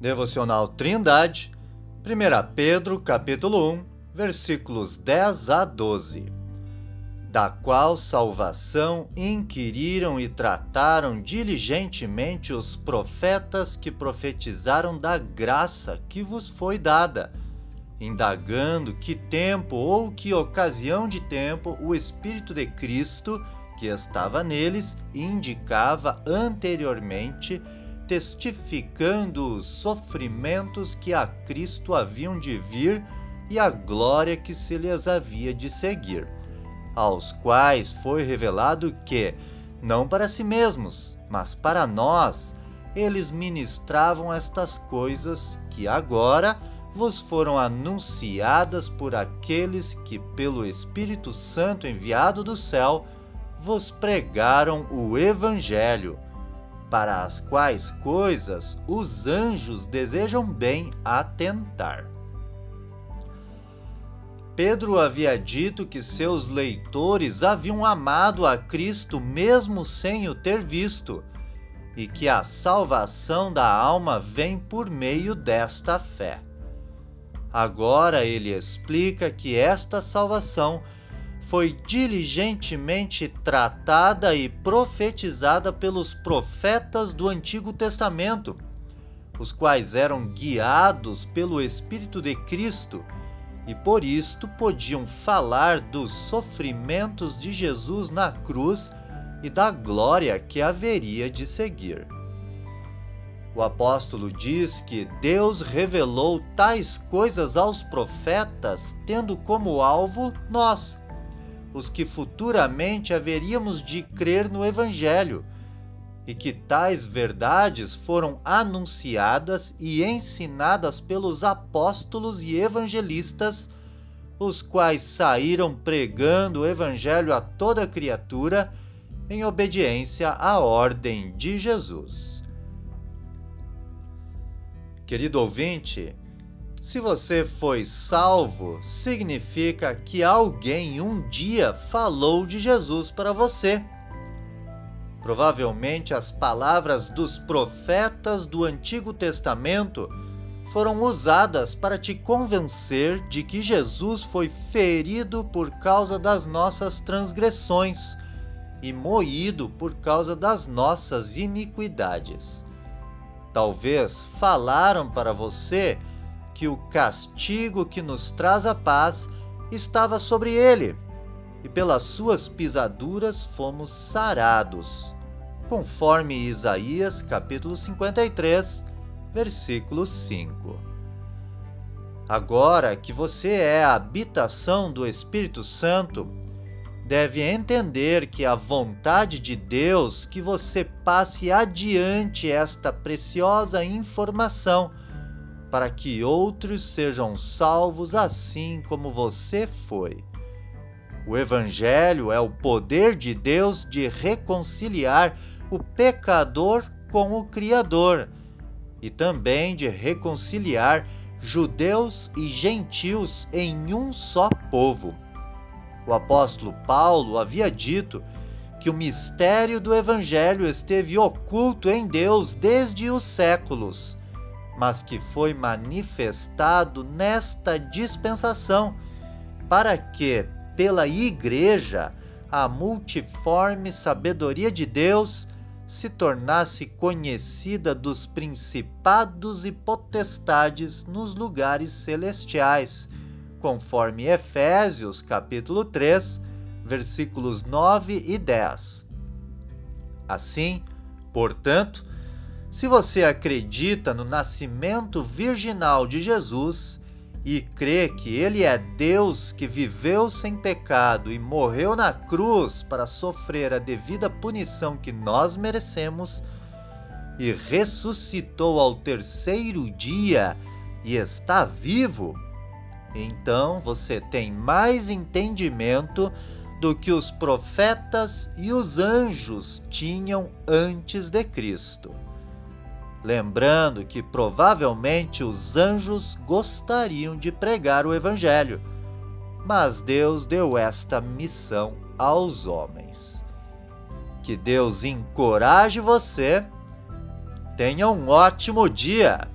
Devocional Trindade, 1 Pedro, capítulo 1, versículos 10 a 12. Da qual salvação inquiriram e trataram diligentemente os profetas que profetizaram da graça que vos foi dada, indagando que tempo ou que ocasião de tempo o Espírito de Cristo, que estava neles, indicava anteriormente testificando os sofrimentos que a Cristo haviam de vir e a glória que se lhes havia de seguir, aos quais foi revelado que, não para si mesmos, mas para nós, eles ministravam estas coisas que agora vos foram anunciadas por aqueles que, pelo Espírito Santo enviado do céu, vos pregaram o Evangelho para as quais coisas os anjos desejam bem atentar. Pedro havia dito que seus leitores haviam amado a Cristo mesmo sem o ter visto, e que a salvação da alma vem por meio desta fé. Agora ele explica que esta salvação foi diligentemente tratada e profetizada pelos profetas do Antigo Testamento, os quais eram guiados pelo Espírito de Cristo e por isto podiam falar dos sofrimentos de Jesus na cruz e da glória que haveria de seguir. O apóstolo diz que Deus revelou tais coisas aos profetas, tendo como alvo nós, os que futuramente haveríamos de crer no Evangelho, e que tais verdades foram anunciadas e ensinadas pelos apóstolos e evangelistas, os quais saíram pregando o Evangelho a toda criatura em obediência à ordem de Jesus. Querido ouvinte, se você foi salvo, significa que alguém um dia falou de Jesus para você. Provavelmente as palavras dos profetas do Antigo Testamento foram usadas para te convencer de que Jesus foi ferido por causa das nossas transgressões e moído por causa das nossas iniquidades. Talvez falaram para você que o castigo que nos traz a paz estava sobre ele, e pelas suas pisaduras fomos sarados, conforme Isaías capítulo 53, versículo 5. Agora que você é a habitação do Espírito Santo, deve entender que a vontade de Deus que você passe adiante esta preciosa informação para que outros sejam salvos assim como você foi. O Evangelho é o poder de Deus de reconciliar o pecador com o Criador e também de reconciliar judeus e gentios em um só povo. O apóstolo Paulo havia dito que o mistério do Evangelho esteve oculto em Deus desde os séculos mas que foi manifestado nesta dispensação, para que, pela Igreja, a multiforme sabedoria de Deus se tornasse conhecida dos principados e potestades nos lugares celestiais, conforme Efésios capítulo 3, versículos 9 e 10. Assim, portanto, se você acredita no nascimento virginal de Jesus e crê que ele é Deus que viveu sem pecado e morreu na cruz para sofrer a devida punição que nós merecemos, e ressuscitou ao terceiro dia e está vivo, então você tem mais entendimento do que os profetas e os anjos tinham antes de Cristo lembrando que provavelmente os anjos gostariam de pregar o Evangelho, mas Deus deu esta missão aos homens. Que Deus encoraje você. Tenha um ótimo dia!